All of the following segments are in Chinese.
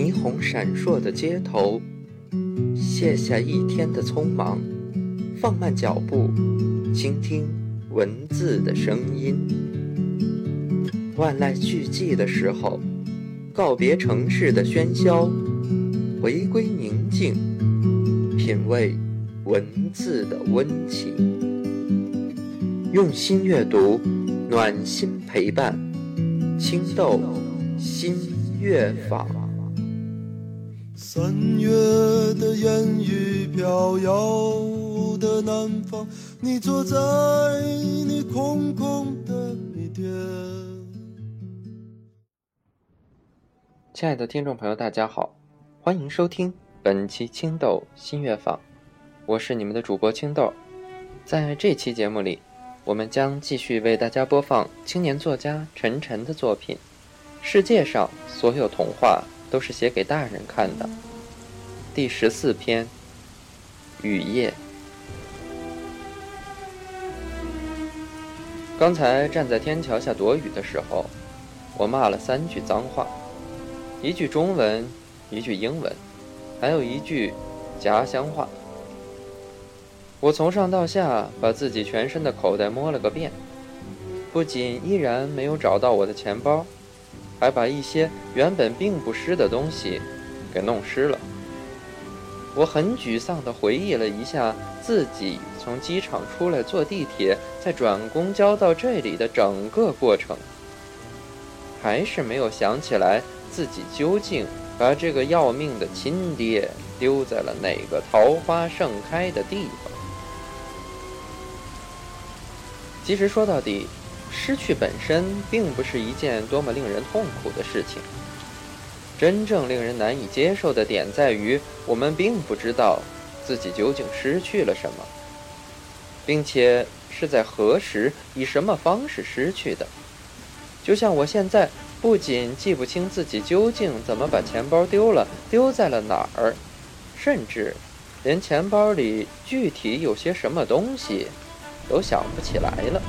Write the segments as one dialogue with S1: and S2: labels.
S1: 霓虹闪烁的街头，卸下一天的匆忙，放慢脚步，倾听文字的声音。万籁俱寂的时候，告别城市的喧嚣，回归宁静，品味文字的温情。用心阅读，暖心陪伴，青豆心乐坊。
S2: 三月的烟雨飘摇的南方，你坐在你空空的米店。
S1: 亲爱的听众朋友，大家好，欢迎收听本期青豆新乐坊，我是你们的主播青豆。在这期节目里，我们将继续为大家播放青年作家陈晨的作品《世界上所有童话》。都是写给大人看的。第十四篇，雨夜。刚才站在天桥下躲雨的时候，我骂了三句脏话，一句中文，一句英文，还有一句家乡话。我从上到下把自己全身的口袋摸了个遍，不仅依然没有找到我的钱包。还把一些原本并不湿的东西给弄湿了。我很沮丧地回忆了一下自己从机场出来坐地铁，再转公交到这里的整个过程，还是没有想起来自己究竟把这个要命的亲爹丢在了哪个桃花盛开的地方。其实说到底。失去本身并不是一件多么令人痛苦的事情。真正令人难以接受的点在于，我们并不知道自己究竟失去了什么，并且是在何时、以什么方式失去的。就像我现在不仅记不清自己究竟怎么把钱包丢了、丢在了哪儿，甚至连钱包里具体有些什么东西都想不起来了。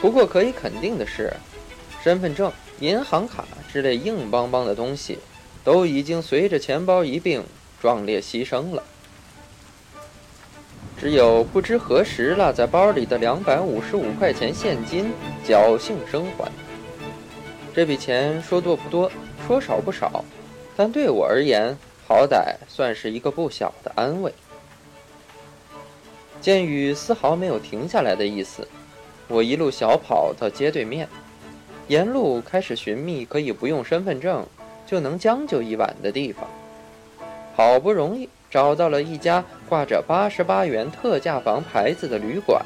S1: 不过可以肯定的是，身份证、银行卡之类硬邦邦的东西，都已经随着钱包一并壮烈牺牲了。只有不知何时落在包里的两百五十五块钱现金侥幸生还。这笔钱说多不多，说少不少，但对我而言，好歹算是一个不小的安慰。见雨丝毫没有停下来的意思。我一路小跑到街对面，沿路开始寻觅可以不用身份证就能将就一晚的地方。好不容易找到了一家挂着八十八元特价房牌子的旅馆，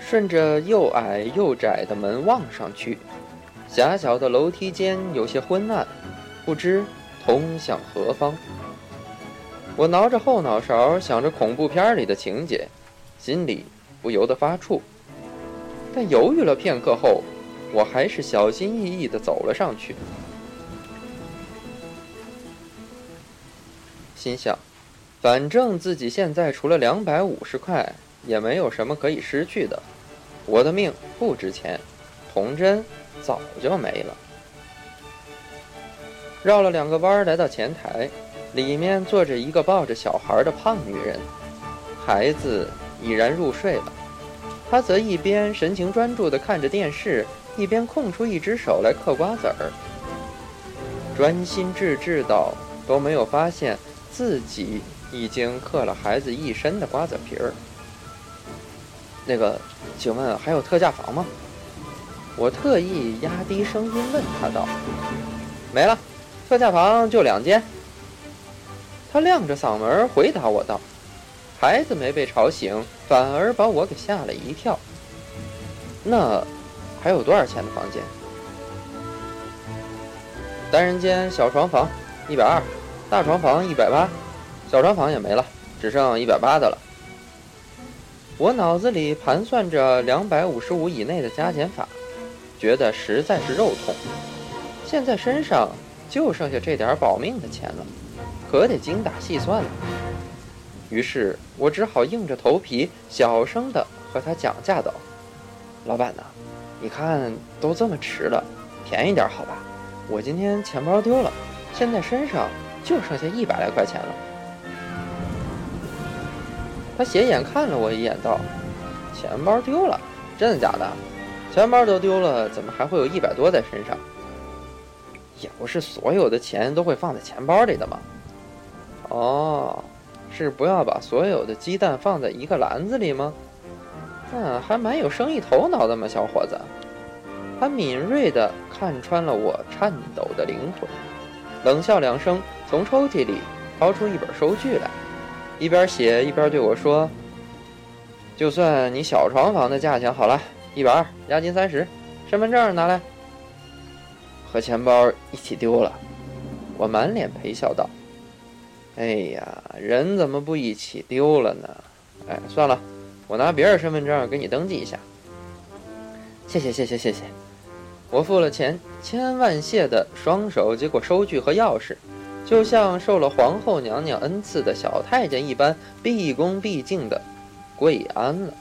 S1: 顺着又矮又窄的门望上去，狭小的楼梯间有些昏暗，不知通向何方。我挠着后脑勺，想着恐怖片里的情节，心里。不由得发怵，但犹豫了片刻后，我还是小心翼翼地走了上去，心想：反正自己现在除了两百五十块，也没有什么可以失去的，我的命不值钱，童真早就没了。绕了两个弯儿来到前台，里面坐着一个抱着小孩的胖女人，孩子。已然入睡了，他则一边神情专注地看着电视，一边空出一只手来嗑瓜子儿，专心致志到都没有发现自己已经嗑了孩子一身的瓜子皮儿。那个，请问还有特价房吗？我特意压低声音问他道。没了，特价房就两间。他亮着嗓门回答我道。孩子没被吵醒，反而把我给吓了一跳。那还有多少钱的房间？单人间小床房一百二，大床房一百八，小床房也没了，只剩一百八的了。我脑子里盘算着两百五十五以内的加减法，觉得实在是肉痛。现在身上就剩下这点保命的钱了，可得精打细算了。于是我只好硬着头皮，小声地和他讲价道：“老板呐，你看都这么迟了，便宜点好吧？我今天钱包丢了，现在身上就剩下一百来块钱了。他斜眼看了我一眼，道：“钱包丢了，真的假的？钱包都丢了，怎么还会有一百多在身上？也不是所有的钱都会放在钱包里的嘛。哦，是不要把所有的鸡蛋放在一个篮子里吗？嗯，还蛮有生意头脑的嘛，小伙子。他敏锐地看穿了我颤抖的灵魂，冷笑两声，从抽屉里掏出一本收据来。一边写一边对我说：“就算你小床房的价钱好了，一百二，押金三十，身份证拿来。”和钱包一起丢了，我满脸陪笑道：“哎呀，人怎么不一起丢了呢？哎，算了，我拿别人身份证给你登记一下。谢谢谢谢谢谢。”我付了钱，千万谢的双手接过收据和钥匙。就像受了皇后娘娘恩赐的小太监一般，毕恭毕敬的跪安了。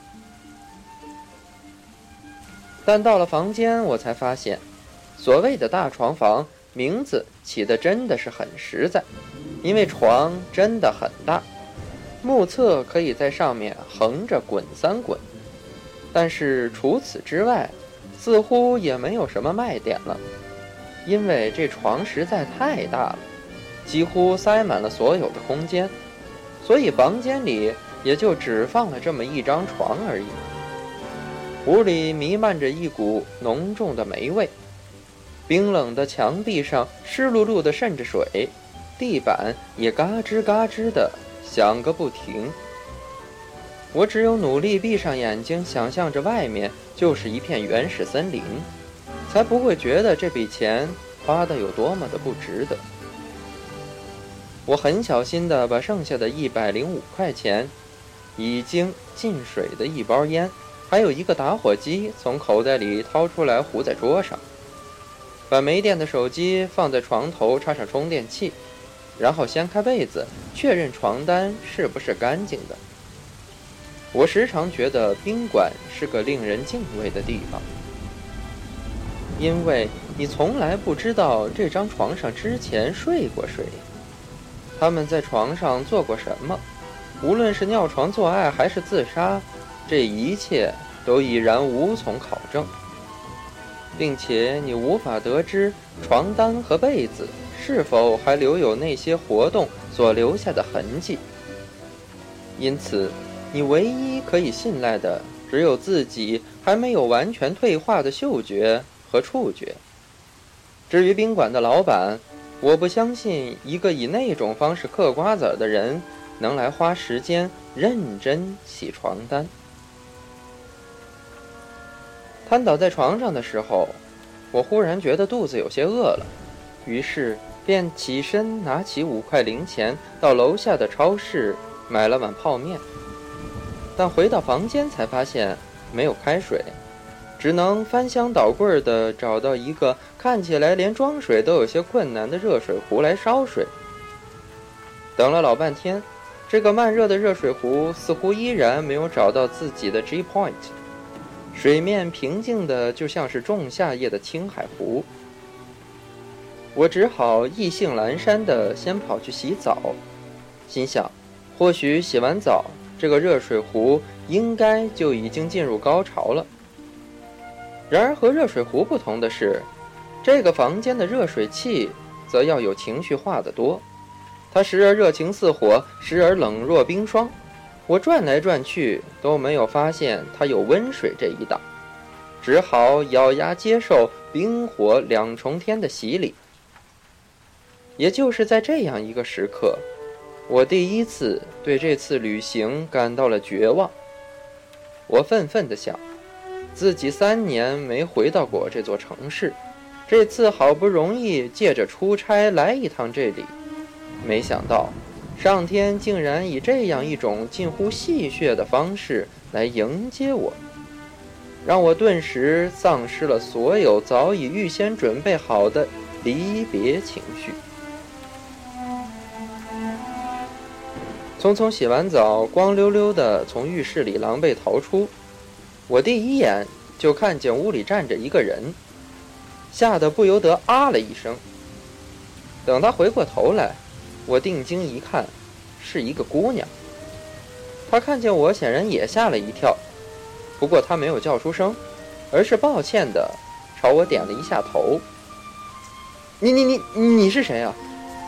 S1: 但到了房间，我才发现，所谓的大床房名字起的真的是很实在，因为床真的很大，目测可以在上面横着滚三滚。但是除此之外，似乎也没有什么卖点了，因为这床实在太大了。几乎塞满了所有的空间，所以房间里也就只放了这么一张床而已。屋里弥漫着一股浓重的霉味，冰冷的墙壁上湿漉漉的渗着水，地板也嘎吱嘎吱的响个不停。我只有努力闭上眼睛，想象着外面就是一片原始森林，才不会觉得这笔钱花的有多么的不值得。我很小心地把剩下的一百零五块钱、已经进水的一包烟，还有一个打火机从口袋里掏出来，糊在桌上。把没电的手机放在床头，插上充电器，然后掀开被子，确认床单是不是干净的。我时常觉得宾馆是个令人敬畏的地方，因为你从来不知道这张床上之前睡过谁。他们在床上做过什么？无论是尿床做爱还是自杀，这一切都已然无从考证，并且你无法得知床单和被子是否还留有那些活动所留下的痕迹。因此，你唯一可以信赖的只有自己还没有完全退化的嗅觉和触觉。至于宾馆的老板，我不相信一个以那种方式嗑瓜子的人能来花时间认真洗床单。瘫倒在床上的时候，我忽然觉得肚子有些饿了，于是便起身拿起五块零钱到楼下的超市买了碗泡面。但回到房间才发现没有开水。只能翻箱倒柜的找到一个看起来连装水都有些困难的热水壶来烧水。等了老半天，这个慢热的热水壶似乎依然没有找到自己的 G point，水面平静的就像是仲夏夜的青海湖。我只好意兴阑珊的先跑去洗澡，心想，或许洗完澡，这个热水壶应该就已经进入高潮了。然而和热水壶不同的是，这个房间的热水器则要有情绪化的多。它时而热情似火，时而冷若冰霜。我转来转去都没有发现它有温水这一档，只好咬牙接受冰火两重天的洗礼。也就是在这样一个时刻，我第一次对这次旅行感到了绝望。我愤愤地想。自己三年没回到过这座城市，这次好不容易借着出差来一趟这里，没想到上天竟然以这样一种近乎戏谑的方式来迎接我，让我顿时丧失了所有早已预先准备好的离别情绪。匆匆洗完澡，光溜溜的从浴室里狼狈逃出。我第一眼就看见屋里站着一个人，吓得不由得啊了一声。等他回过头来，我定睛一看，是一个姑娘。她看见我，显然也吓了一跳，不过她没有叫出声，而是抱歉的朝我点了一下头。你你你你是谁啊？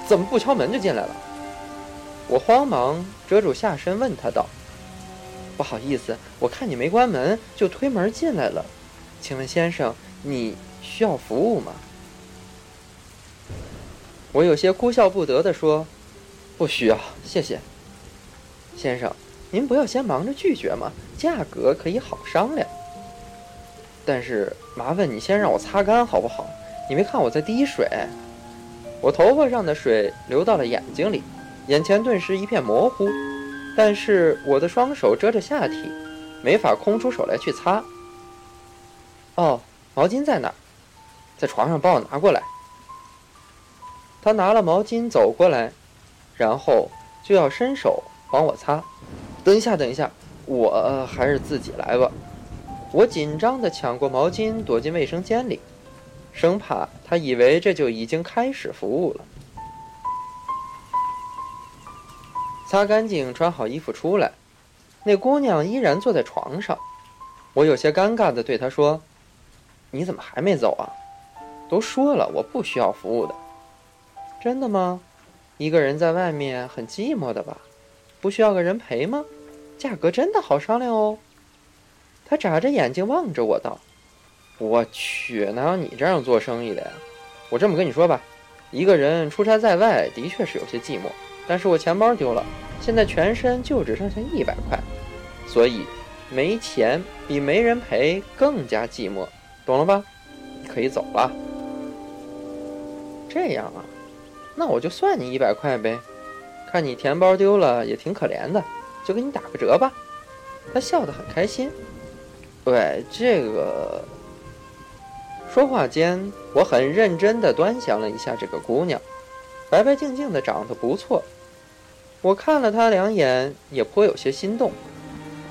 S1: 怎么不敲门就进来了？我慌忙遮住下身，问他道：“不好意思，我看你没关门，就推门进来了。请问先生，你需要服务吗？”我有些哭笑不得地说：“不需要，谢谢。先生，您不要先忙着拒绝嘛，价格可以好商量。但是麻烦你先让我擦干好不好？你没看我在滴水？我头发上的水流到了眼睛里，眼前顿时一片模糊。但是我的双手遮着下体，没法空出手来去擦。哦，毛巾在哪儿？在床上帮我拿过来。”他拿了毛巾走过来，然后就要伸手帮我擦。等一下，等一下，我还是自己来吧。我紧张地抢过毛巾，躲进卫生间里，生怕他以为这就已经开始服务了。擦干净，穿好衣服出来，那姑娘依然坐在床上。我有些尴尬地对她说：“你怎么还没走啊？都说了，我不需要服务的。”真的吗？一个人在外面很寂寞的吧？不需要个人陪吗？价格真的好商量哦。她眨着眼睛望着我道：“我去，哪有你这样做生意的呀？我这么跟你说吧，一个人出差在外的确是有些寂寞，但是我钱包丢了，现在全身就只剩下一百块，所以没钱比没人陪更加寂寞，懂了吧？可以走了。这样啊。”那我就算你一百块呗，看你钱包丢了也挺可怜的，就给你打个折吧。他笑得很开心。对，这个。说话间，我很认真地端详了一下这个姑娘，白白净净的，长得不错。我看了她两眼，也颇有些心动。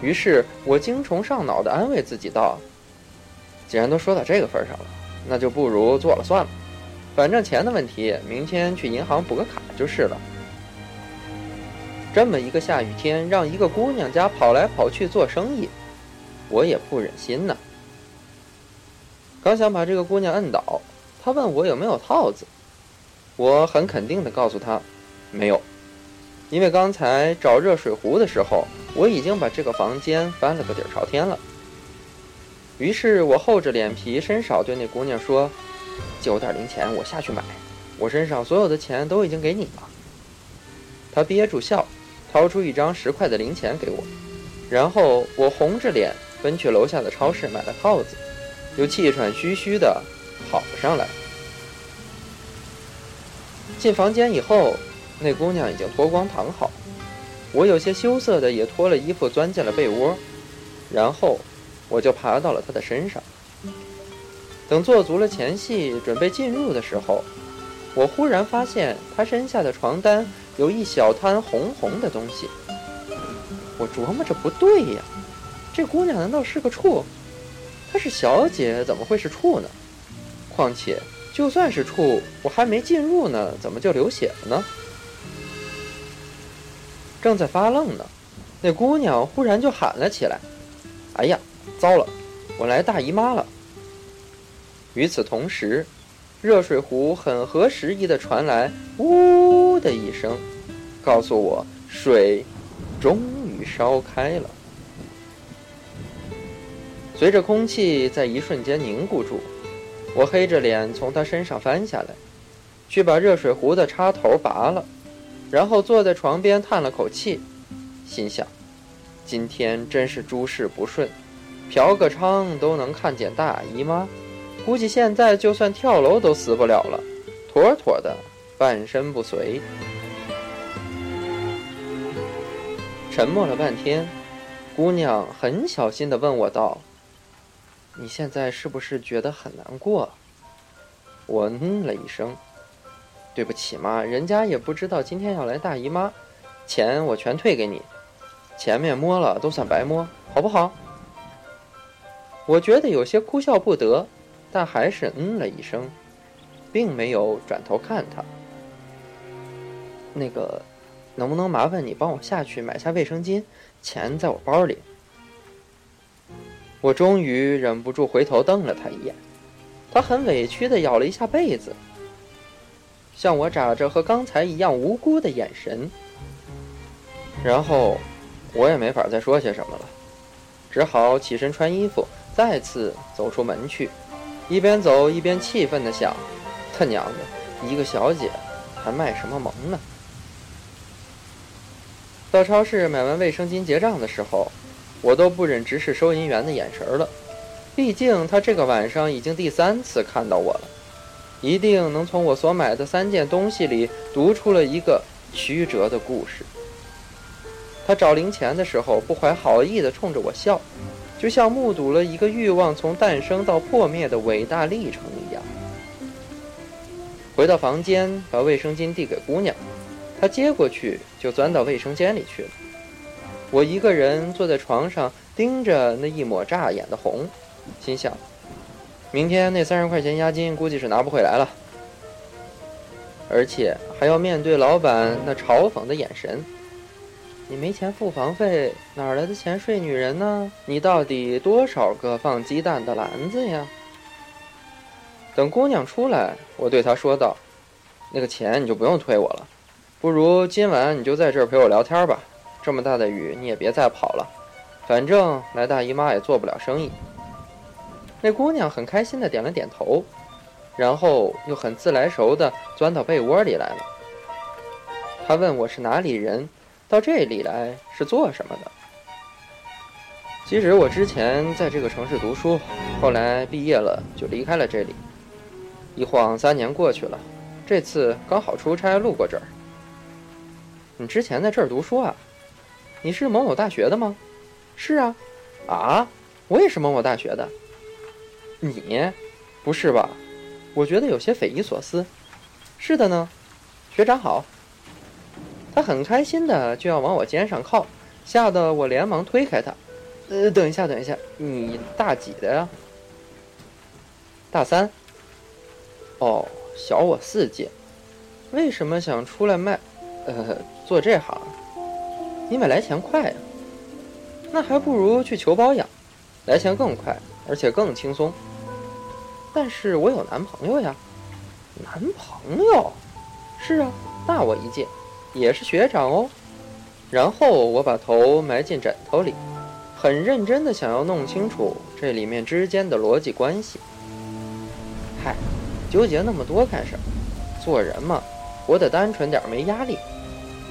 S1: 于是我精虫上脑地安慰自己道：“既然都说到这个份上了，那就不如做了算了。”反正钱的问题，明天去银行补个卡就是了。这么一个下雨天，让一个姑娘家跑来跑去做生意，我也不忍心呐。刚想把这个姑娘摁倒，她问我有没有套子，我很肯定地告诉她，没有，因为刚才找热水壶的时候，我已经把这个房间翻了个底朝天了。于是我厚着脸皮伸手对那姑娘说。借我点零钱，我下去买。我身上所有的钱都已经给你了。他憋住笑，掏出一张十块的零钱给我，然后我红着脸奔去楼下的超市买了套子，又气喘吁吁地跑了上来。进房间以后，那姑娘已经脱光躺好，我有些羞涩的也脱了衣服钻进了被窝，然后我就爬到了她的身上。等做足了前戏，准备进入的时候，我忽然发现她身下的床单有一小滩红红的东西。我琢磨着不对呀，这姑娘难道是个处？她是小姐，怎么会是处呢？况且就算是处，我还没进入呢，怎么就流血了呢？正在发愣呢，那姑娘忽然就喊了起来：“哎呀，糟了，我来大姨妈了！”与此同时，热水壶很合时宜地传来“呜”的一声，告诉我水终于烧开了。随着空气在一瞬间凝固住，我黑着脸从他身上翻下来，去把热水壶的插头拔了，然后坐在床边叹了口气，心想：今天真是诸事不顺，嫖个娼都能看见大姨妈。估计现在就算跳楼都死不了了，妥妥的半身不遂。沉默了半天，姑娘很小心地问我道：“你现在是不是觉得很难过？”我嗯了一声：“对不起嘛，人家也不知道今天要来大姨妈，钱我全退给你，前面摸了都算白摸，好不好？”我觉得有些哭笑不得。但还是嗯了一声，并没有转头看他。那个，能不能麻烦你帮我下去买下卫生巾？钱在我包里。我终于忍不住回头瞪了他一眼，他很委屈地咬了一下被子，向我眨着和刚才一样无辜的眼神。然后，我也没法再说些什么了，只好起身穿衣服，再次走出门去，一边走一边气愤地想：他娘的，一个小姐还卖什么萌呢？到超市买完卫生巾结账的时候。我都不忍直视收银员的眼神了，毕竟他这个晚上已经第三次看到我了，一定能从我所买的三件东西里读出了一个曲折的故事。他找零钱的时候不怀好意地冲着我笑，就像目睹了一个欲望从诞生到破灭的伟大历程一样。回到房间，把卫生巾递给姑娘，她接过去就钻到卫生间里去了。我一个人坐在床上，盯着那一抹扎眼的红，心想：明天那三十块钱押金估计是拿不回来了，而且还要面对老板那嘲讽的眼神。你没钱付房费，哪来的钱睡女人呢？你到底多少个放鸡蛋的篮子呀？等姑娘出来，我对她说道：“那个钱你就不用退我了，不如今晚你就在这儿陪我聊天吧。”这么大的雨，你也别再跑了。反正来大姨妈也做不了生意。那姑娘很开心的点了点头，然后又很自来熟的钻到被窝里来了。她问我是哪里人，到这里来是做什么的。其实我之前在这个城市读书，后来毕业了就离开了这里。一晃三年过去了，这次刚好出差路过这儿。你之前在这儿读书啊？你是某某大学的吗？是啊，啊，我也是某某大学的。你，不是吧？我觉得有些匪夷所思。是的呢，学长好。他很开心的就要往我肩上靠，吓得我连忙推开他。呃，等一下，等一下，你大几的呀？大三。哦，小我四届。为什么想出来卖，呃，做这行？因为来钱快呀，那还不如去求包养，来钱更快，而且更轻松。但是我有男朋友呀，男朋友？是啊，大我一届，也是学长哦。然后我把头埋进枕头里，很认真的想要弄清楚这里面之间的逻辑关系。嗨，纠结那么多干什么？做人嘛，活得单纯点，没压力。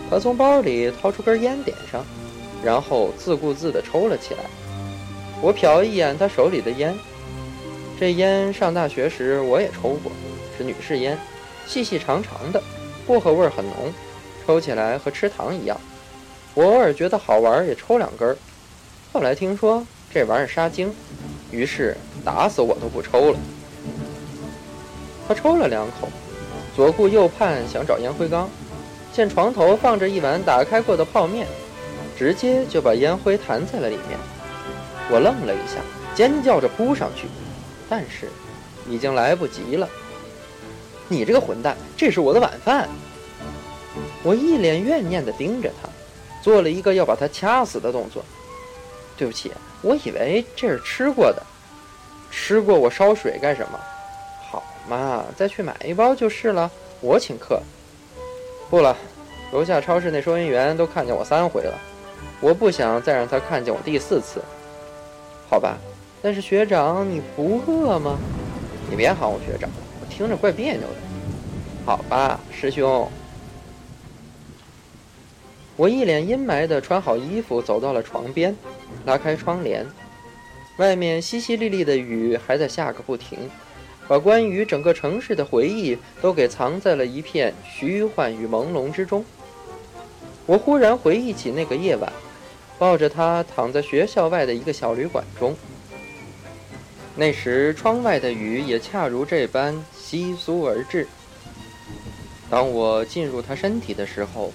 S1: 他从包里掏出根烟，点上，然后自顾自地抽了起来。我瞟一眼他手里的烟，这烟上大学时我也抽过，是女士烟，细细长长的，薄荷味很浓，抽起来和吃糖一样。我偶尔觉得好玩，也抽两根。后来听说这玩意儿杀精，于是打死我都不抽了。他抽了两口，左顾右盼，想找烟灰缸。见床头放着一碗打开过的泡面，直接就把烟灰弹在了里面。我愣了一下，尖叫着扑上去，但是已经来不及了。你这个混蛋，这是我的晚饭！我一脸怨念地盯着他，做了一个要把他掐死的动作。对不起，我以为这是吃过的。吃过我烧水干什么？好嘛，再去买一包就是了，我请客。不了，楼下超市那收银员都看见我三回了，我不想再让他看见我第四次。好吧，但是学长你不饿吗？你别喊我学长，我听着怪别扭的。好吧，师兄。我一脸阴霾的穿好衣服，走到了床边，拉开窗帘，外面淅淅沥沥的雨还在下个不停。把关于整个城市的回忆都给藏在了一片虚幻与朦胧之中。我忽然回忆起那个夜晚，抱着他躺在学校外的一个小旅馆中。那时窗外的雨也恰如这般稀疏而至。当我进入他身体的时候，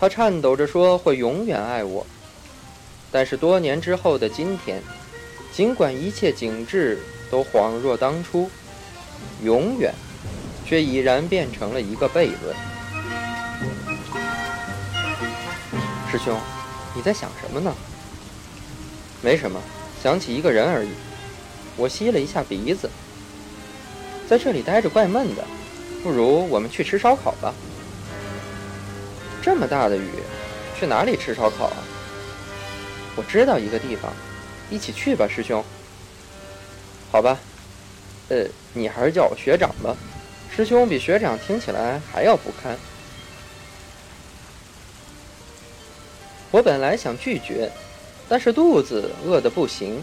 S1: 他颤抖着说会永远爱我。但是多年之后的今天，尽管一切景致都恍若当初。永远，却已然变成了一个悖论。师兄，你在想什么呢？没什么，想起一个人而已。我吸了一下鼻子，在这里待着怪闷的，不如我们去吃烧烤吧。这么大的雨，去哪里吃烧烤啊？我知道一个地方，一起去吧，师兄。好吧，呃，你还是叫我学长吧。师兄比学长听起来还要不堪。我本来想拒绝，但是肚子饿得不行。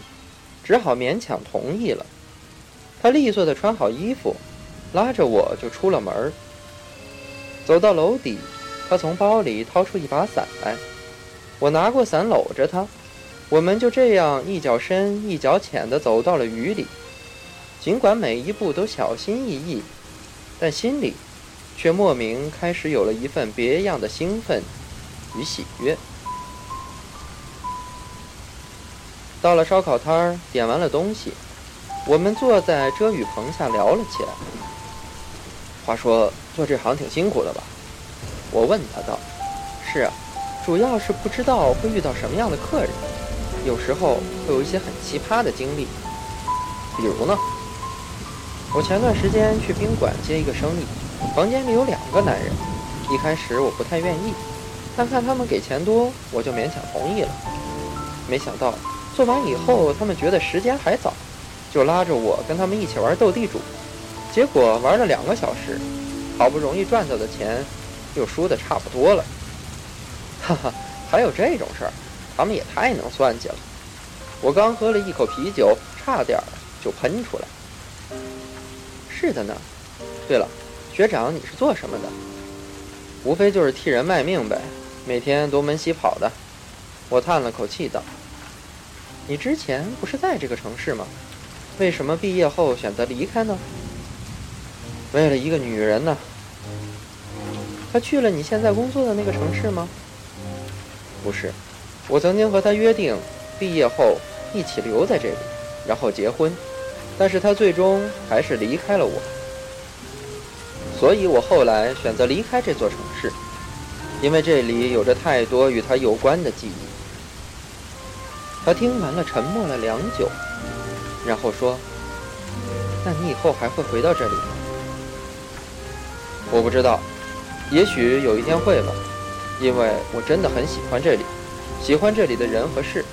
S1: 只好勉强同意了。他利索地穿好衣服，拉着我就出了门。走到楼底，他从包里掏出一把伞来，我拿过伞搂着他，我们就这样一脚深一脚浅地走到了雨里。尽管每一步都小心翼翼，但心里却莫名开始有了一份别样的兴奋与喜悦。到了烧烤摊儿，点完了东西，我们坐在遮雨棚下聊了起来。话说做这行挺辛苦的吧？我问他道：“是啊，主要是不知道会遇到什么样的客人，有时候会有一些很奇葩的经历。比如呢，我前段时间去宾馆接一个生意，房间里有两个男人。一开始我不太愿意，但看他们给钱多，我就勉强同意了。没想到。”做完以后，他们觉得时间还早，就拉着我跟他们一起玩斗地主。结果玩了两个小时，好不容易赚到的钱，又输得差不多了。哈哈，还有这种事儿，他们也太能算计了。我刚喝了一口啤酒，差点就喷出来。是的呢。对了，学长，你是做什么的？无非就是替人卖命呗，每天东奔西跑的。我叹了口气道。你之前不是在这个城市吗？为什么毕业后选择离开呢？为了一个女人呢。她去了你现在工作的那个城市吗？不是，我曾经和她约定，毕业后一起留在这里，然后结婚。但是他最终还是离开了我，所以我后来选择离开这座城市，因为这里有着太多与他有关的记忆。他听完了，沉默了良久，然后说：“那你以后还会回到这里吗？”我不知道，也许有一天会吧，因为我真的很喜欢这里，喜欢这里的人和事。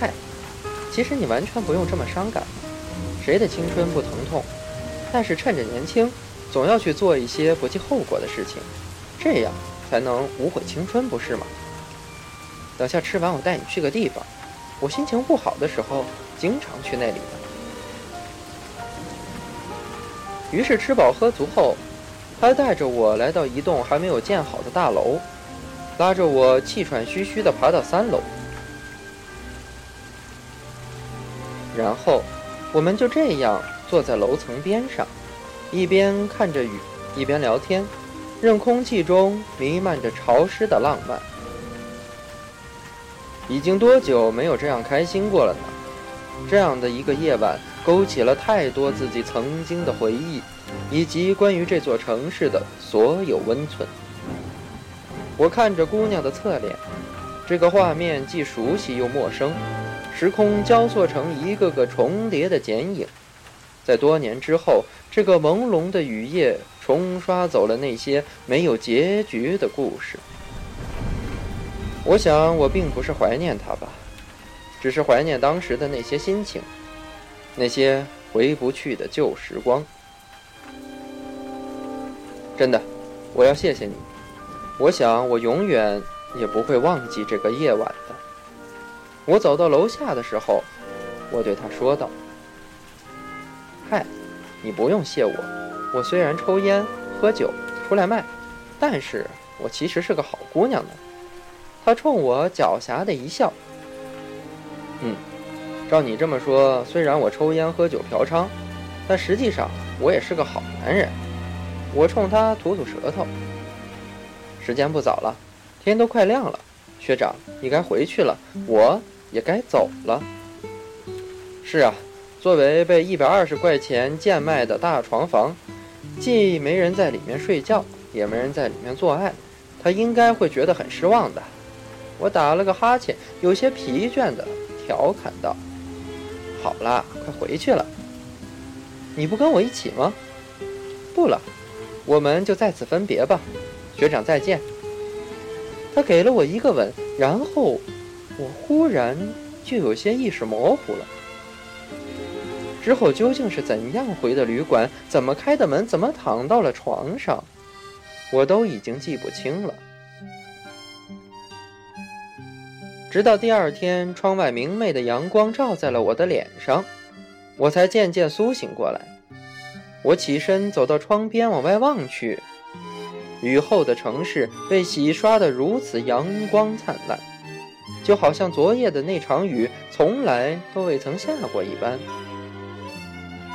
S1: 嗨，其实你完全不用这么伤感，谁的青春不疼痛？但是趁着年轻，总要去做一些不计后果的事情，这样才能无悔青春，不是吗？等下吃完，我带你去个地方。我心情不好的时候，经常去那里的。于是吃饱喝足后，他带着我来到一栋还没有建好的大楼，拉着我气喘吁吁地爬到三楼，然后我们就这样坐在楼层边上，一边看着雨，一边聊天，任空气中弥漫着潮湿的浪漫。已经多久没有这样开心过了呢？这样的一个夜晚，勾起了太多自己曾经的回忆，以及关于这座城市的所有温存。我看着姑娘的侧脸，这个画面既熟悉又陌生，时空交错成一个个重叠的剪影。在多年之后，这个朦胧的雨夜冲刷走了那些没有结局的故事。我想，我并不是怀念他吧，只是怀念当时的那些心情，那些回不去的旧时光。真的，我要谢谢你。我想，我永远也不会忘记这个夜晚的。我走到楼下的时候，我对他说道：“嗨，你不用谢我。我虽然抽烟、喝酒、出来卖，但是我其实是个好姑娘呢。”他冲我狡黠的一笑。嗯，照你这么说，虽然我抽烟、喝酒、嫖娼，但实际上我也是个好男人。我冲他吐吐舌头。时间不早了，天都快亮了，学长，你该回去了，我也该走了。是啊，作为被一百二十块钱贱卖的大床房，既没人在里面睡觉，也没人在里面做爱，他应该会觉得很失望的。我打了个哈欠，有些疲倦的调侃道：“好了，快回去了。你不跟我一起吗？不了，我们就在此分别吧。学长再见。”他给了我一个吻，然后我忽然就有些意识模糊了。之后究竟是怎样回的旅馆？怎么开的门？怎么躺到了床上？我都已经记不清了。直到第二天，窗外明媚的阳光照在了我的脸上，我才渐渐苏醒过来。我起身走到窗边，往外望去，雨后的城市被洗刷得如此阳光灿烂，就好像昨夜的那场雨从来都未曾下过一般。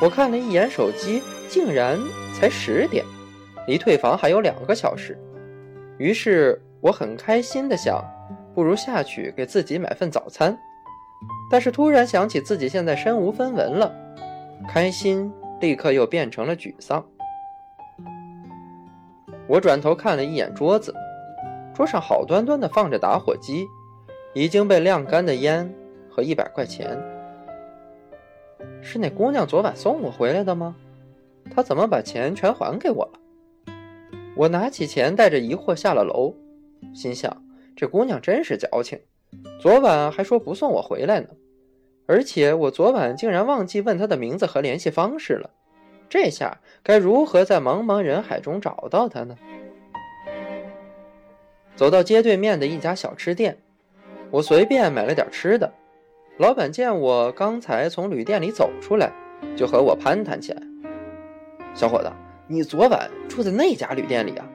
S1: 我看了一眼手机，竟然才十点，离退房还有两个小时。于是我很开心地想，不如下去给自己买份早餐。但是突然想起自己现在身无分文了，开心立刻又变成了沮丧。我转头看了一眼桌子，桌上好端端的放着打火机，已经被晾干的烟和一百块钱。是那姑娘昨晚送我回来的吗？她怎么把钱全还给我了？我拿起钱，带着疑惑下了楼，心想：这姑娘真是矫情，昨晚还说不送我回来呢。而且我昨晚竟然忘记问她的名字和联系方式了，这下该如何在茫茫人海中找到她呢？走到街对面的一家小吃店，我随便买了点吃的。老板见我刚才从旅店里走出来，就和我攀谈起来。小伙子，你昨晚住在那家旅店里啊？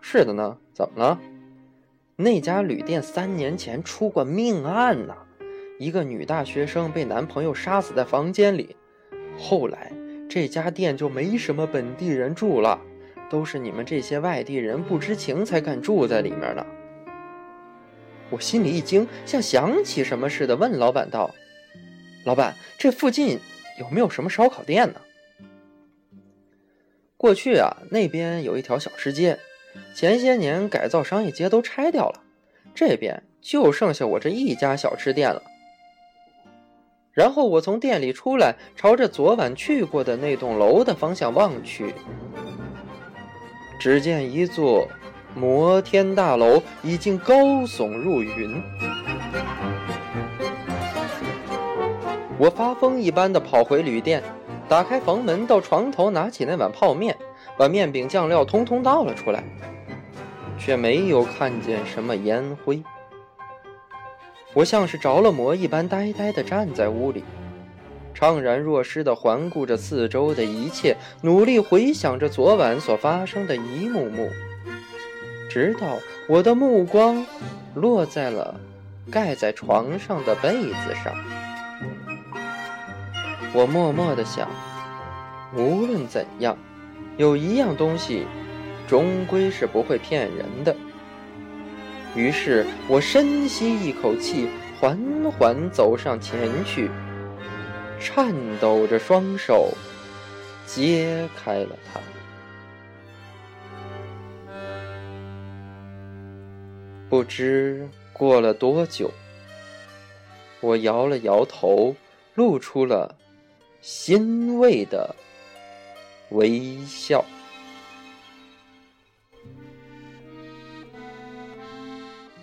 S1: 是的呢，怎么了？那家旅店三年前出过命案呢，一个女大学生被男朋友杀死在房间里。后来这家店就没什么本地人住了，都是你们这些外地人不知情才敢住在里面的。我心里一惊，像想起什么似的，问老板道：“老板，这附近有没有什么烧烤店呢？”过去啊，那边有一条小吃街，前些年改造商业街都拆掉了，这边就剩下我这一家小吃店了。然后我从店里出来，朝着昨晚去过的那栋楼的方向望去，只见一座。摩天大楼已经高耸入云，我发疯一般的跑回旅店，打开房门，到床头拿起那碗泡面，把面饼酱料通通倒了出来，却没有看见什么烟灰。我像是着了魔一般，呆呆地站在屋里，怅然若失地环顾着四周的一切，努力回想着昨晚所发生的一幕幕。直到我的目光落在了盖在床上的被子上，我默默的想：无论怎样，有一样东西终归是不会骗人的。于是我深吸一口气，缓缓走上前去，颤抖着双手揭开了它。不知过了多久，我摇了摇头，露出了欣慰的微笑。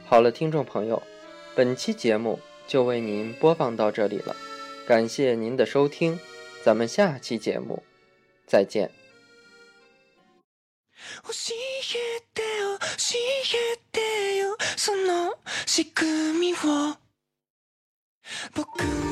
S1: 好了，听众朋友，本期节目就为您播放到这里了，感谢您的收听，咱们下期节目再见。その仕組みを僕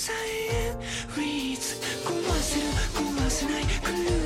S3: サイエンリーズ。壊せる。壊せない。狂う。